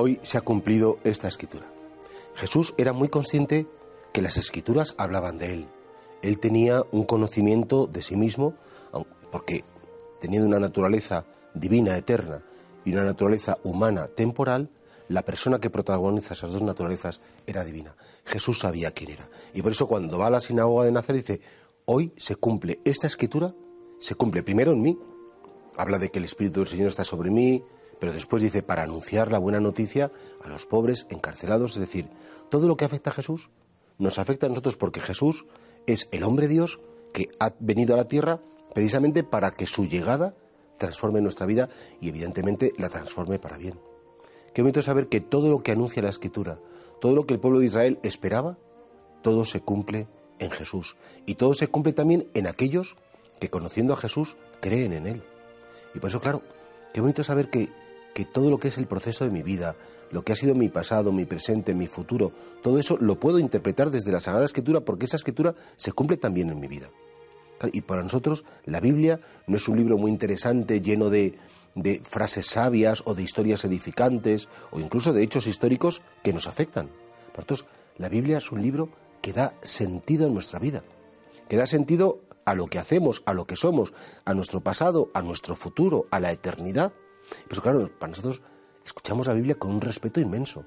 Hoy se ha cumplido esta escritura. Jesús era muy consciente que las escrituras hablaban de él. Él tenía un conocimiento de sí mismo, porque teniendo una naturaleza divina, eterna, y una naturaleza humana, temporal, la persona que protagoniza esas dos naturalezas era divina. Jesús sabía quién era. Y por eso cuando va a la sinagoga de Nazaret dice, hoy se cumple esta escritura, se cumple primero en mí. Habla de que el Espíritu del Señor está sobre mí, pero después dice, para anunciar la buena noticia a los pobres encarcelados, es decir, todo lo que afecta a Jesús nos afecta a nosotros porque Jesús es el hombre Dios que ha venido a la tierra precisamente para que su llegada transforme nuestra vida y evidentemente la transforme para bien. Qué bonito saber que todo lo que anuncia la Escritura, todo lo que el pueblo de Israel esperaba, todo se cumple en Jesús. Y todo se cumple también en aquellos que conociendo a Jesús creen en Él. Y por eso, claro, qué bonito saber que que todo lo que es el proceso de mi vida, lo que ha sido mi pasado, mi presente, mi futuro, todo eso lo puedo interpretar desde la Sagrada Escritura porque esa Escritura se cumple también en mi vida. Y para nosotros la Biblia no es un libro muy interesante lleno de, de frases sabias o de historias edificantes o incluso de hechos históricos que nos afectan. Para nosotros la Biblia es un libro que da sentido en nuestra vida, que da sentido a lo que hacemos, a lo que somos, a nuestro pasado, a nuestro futuro, a la eternidad. Pues claro, para nosotros escuchamos la Biblia con un respeto inmenso.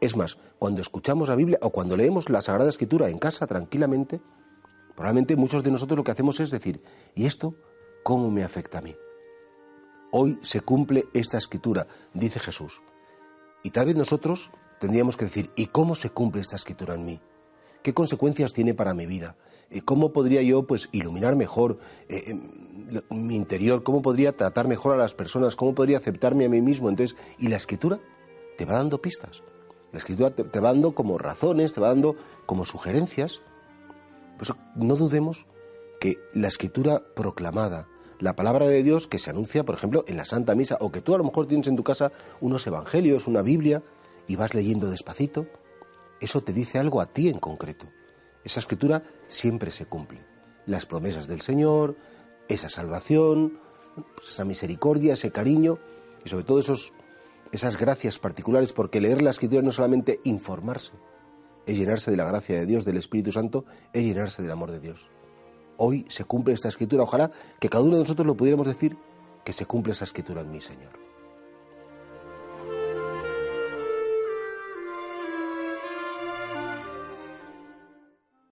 Es más, cuando escuchamos la Biblia o cuando leemos la Sagrada Escritura en casa tranquilamente, probablemente muchos de nosotros lo que hacemos es decir, ¿y esto cómo me afecta a mí? Hoy se cumple esta escritura, dice Jesús. Y tal vez nosotros tendríamos que decir, ¿y cómo se cumple esta escritura en mí? ¿Qué consecuencias tiene para mi vida? ¿Cómo podría yo pues iluminar mejor eh, em, mi interior? ¿Cómo podría tratar mejor a las personas? ¿Cómo podría aceptarme a mí mismo? Entonces, y la escritura te va dando pistas. La escritura te, va dando como razones, te va dando como sugerencias. No dudemos que la escritura proclamada, la palabra de Dios que se anuncia, por ejemplo, en la Santa Misa, o que tú a lo mejor tienes en tu casa unos evangelios, una Biblia, y vas leyendo despacito, eso te dice algo a ti en concreto. Esa escritura siempre se cumple. Las promesas del Señor, esa salvación, pues esa misericordia, ese cariño y sobre todo esos, esas gracias particulares, porque leer la escritura no es solamente informarse, es llenarse de la gracia de Dios, del Espíritu Santo, es llenarse del amor de Dios. Hoy se cumple esta escritura, ojalá que cada uno de nosotros lo pudiéramos decir, que se cumple esa escritura en mí, Señor.